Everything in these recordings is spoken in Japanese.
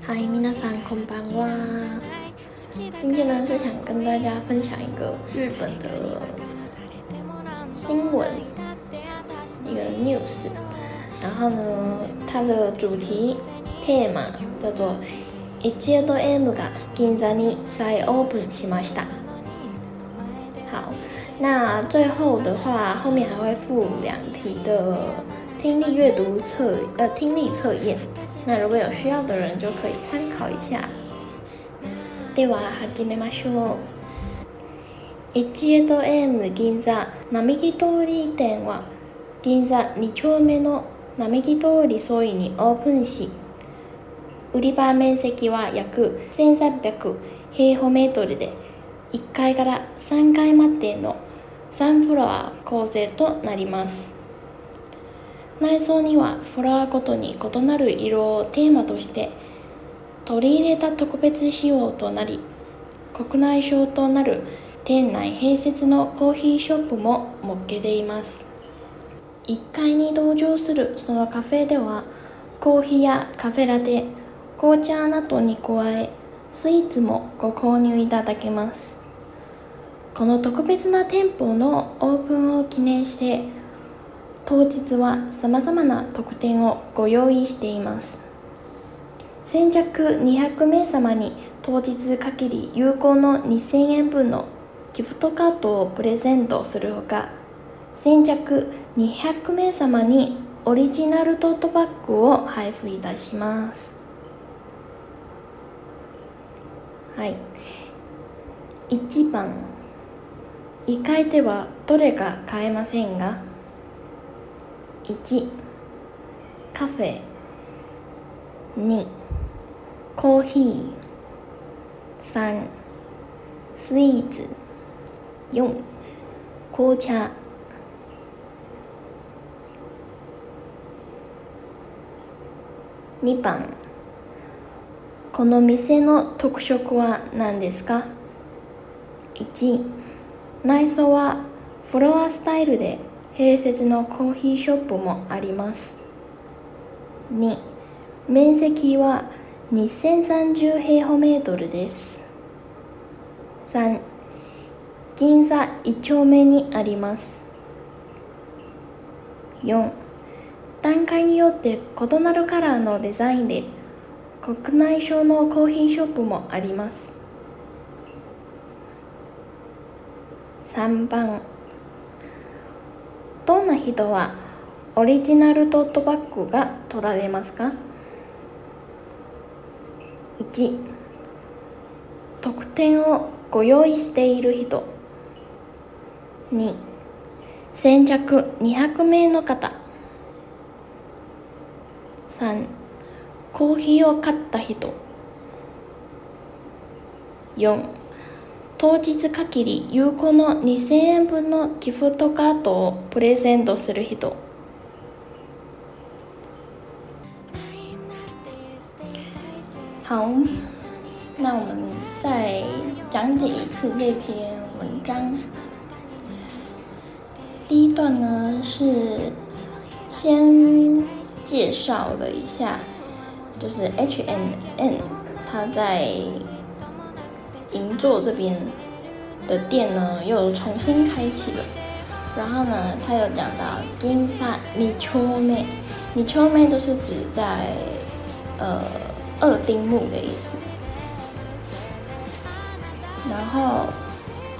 嗨，皆さんこんばんは。今天呢是想跟大家分享一个日本的新闻，一个 news。然后呢，它的主题 tema 叫做一エド M が銀座に再オープンしました。好，那最后的话，后面还会附两题的 听力阅读测呃听力测验。那如果有需要的人就可以参考一下。では始めましょう。一エド M 銀座並木通り店は銀座2丁目の並木通り沿いにオープンし売り場面積は約1300平方メートルで1階から3階までの3フロア構成となります内装にはフロアごとに異なる色をテーマとして取り入れた特別仕様となり国内商となる店内併設のコーヒーショップも設けています。1階に登場するそのカフェではコーヒーやカフェラテ紅茶などに加えスイーツもご購入いただけます。この特別な店舗のオープンを記念して当日はさまざまな特典をご用意しています。先着200名様に当日限り有効の2000円分のギフトカードをプレゼントするほか先着200名様にオリジナルトートバッグを配布いたします。はい。1番。1階ではどれか買えませんが1カフェ。2コーヒー。3スイーツ。4紅茶。2番。この店の特色は何ですか？1内装はフロアスタイルで併設のコーヒーショップもあります。2面積は2030平方メートルです。3銀座1丁目にあります。4段階によって異なるカラーのデザインで国内商のコーヒーショップもあります。3番どんな人はオリジナルトートバッグが取られますか？1特典をご用意している人。2先着200名の方。3コーヒーを買った人。4当日限り有効の2000円分のギフトカードをプレゼントする人好，那我们再讲解一次这篇文章。第一段呢是先介绍了一下，就是 H&M 它在银座这边的店呢又重新开启了。然后呢，他有讲到金萨尼秋妹，尼秋妹都是指在呃。二丁目的意思。然后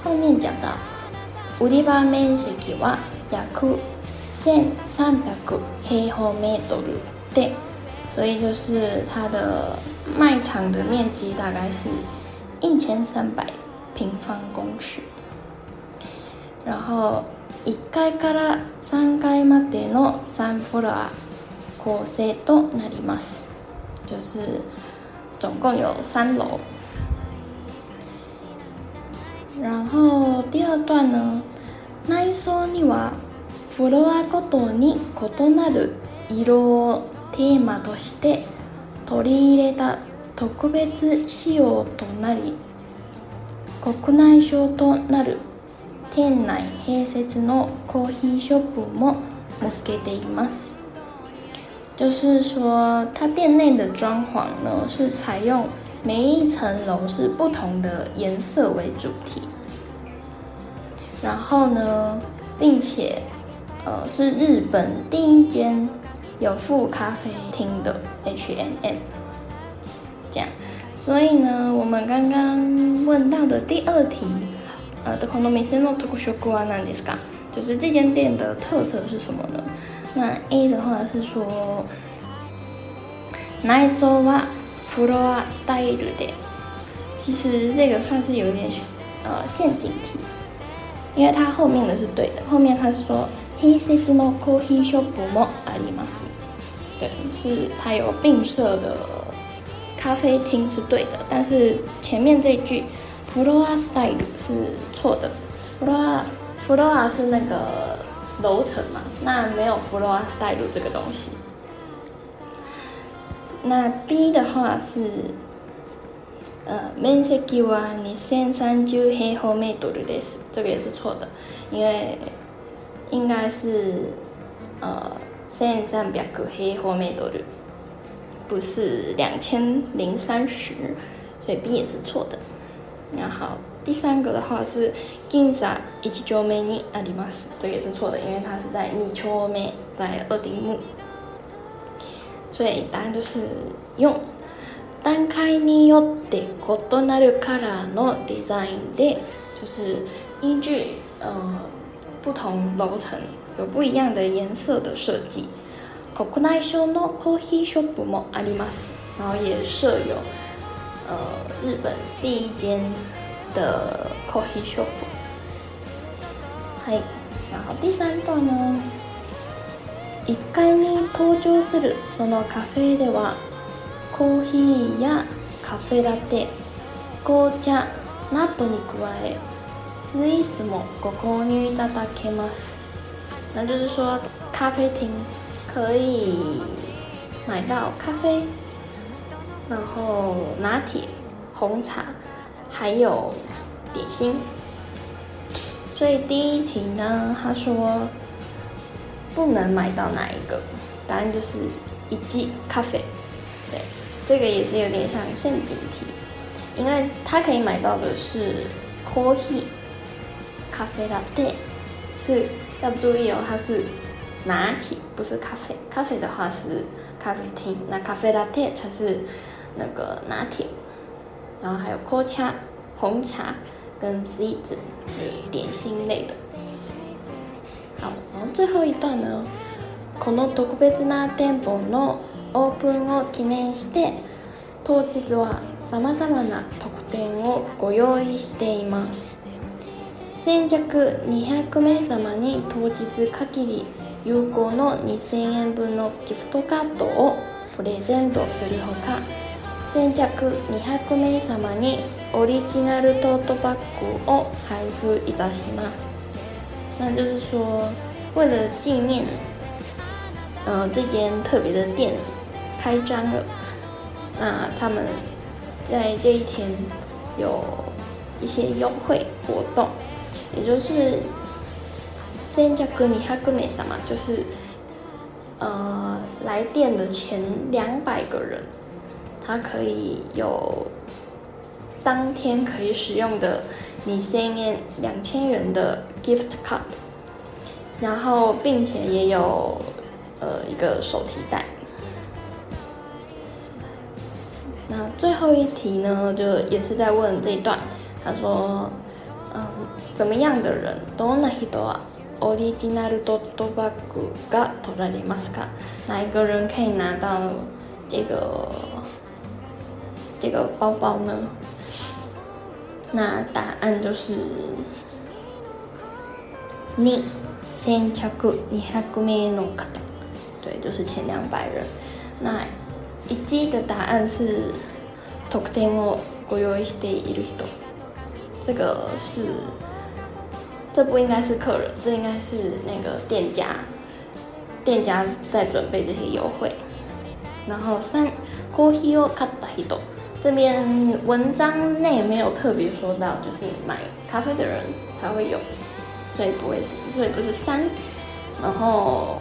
后面讲到，売り場面積は約千三百平方メートルで，所以就是它的卖场的面积大概是 一千三百平方公尺。然后一階から三階までの三フロア構成となります。就是总共有三楼，然后第二段呢，内装にはフロアごとに異なる色をテーマとして取り入れた特別仕様となり国内商となる店内併設のコーヒーショップも設けています 就是说，它店内的装潢呢是采用每一层楼是不同的颜色为主题，然后呢，并且呃是日本第一间有附咖啡厅的 H&M，这样， 所以呢，我们刚刚问到的第二题，呃，的この店の特色は何ですか？就是这间店的特色是什么呢？那 A 的话是说，内装はフロアスタイルで，其实这个算是有点呃陷阱题，因为它后面的是对的，后面它是说併設のコーヒーショップもあります，对，是它有并设的 咖啡厅是对的，但是前面这句フロアスタイル是错的，フロアフロア是那个。楼层嘛，那没有 floor style 这个东西。那 B 的话是，呃，面積は二千三十平方メートルです，这个也是错的，因为应该是呃千三百平方メートル， 不是两千零三十，所以 B 也是错的。然后。第三个的话是銀座一丁目にあります，这也是错的，因为它是在二丁目，在二丁目，所以答案就是用段階によって異なるカラーのデザインで，就是依据呃不同楼层有不一样的颜色的设计。 国内小のコーヒーショップもあります，然后也设有呃日本第一间。的 coffee shop，はい。然後第三段の1階に登場するそのカフェではコーヒーやカフェラテ、紅茶などに加えスイーツもご購入いただけます。那就是说，咖啡厅可以买到咖啡，然后拿铁、红茶。还有点心，所以第一题呢，他说不能买到哪一个？答案就是一季咖啡。对，这个也是有点像陷阱题，因为他可以买到的是 coffee 咖啡 latte，是要注意哦，它是拿铁，不是咖啡。咖啡的话是咖啡厅，那咖啡 latte 才是那个拿铁。然后还有紅茶、红茶跟 C 子诶点心类的。好，然后最后一段呢，この特別な店舗のオープンを記念して、当日はさまざまな特典をご用意しています。先着200名様に当日限り有効の2000円分のギフトカードをプレゼントするほか先着200名様にオリジナルトートバッグを配布いたします。那就是说，为了纪念，呃，这间特别的店开张了，那他们在这一天有一些优惠活动，也就是先着200名様，就是呃来店的前两百个人。它可以有当天可以使用的你千元两千元的 gift card，然后并且也有呃一个手提袋。那最后一题呢，就也是在问这一段，他说，嗯，怎么样的人どんな人は オリジナルトートバッグが取られますか？哪一个人可以拿到这个？这个包包呢？那答案就是你先着二百名の方，对，就是前两百人。那一季的答案是特典をご用意している人，这个是这不应该是客人，这应该是那个店家，店家在准备这些优惠。然后三，这边文章内没有特别说到，就是买咖啡的人才会有，所以不会是，所以不是三。然后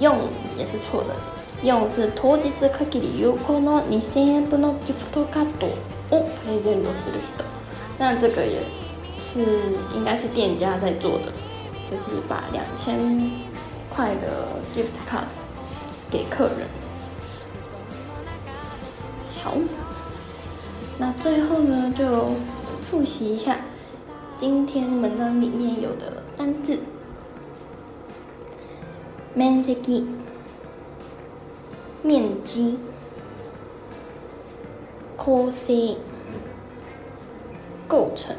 用也是错的，用是当日限り有効の2000円分のギフトカをプレゼントする人。那这个也。是应该是店家在做的，就是把两千块的 gift card 给客人。好，那最后呢，就复习一下今天文章里面有的单字。面积面积構成構成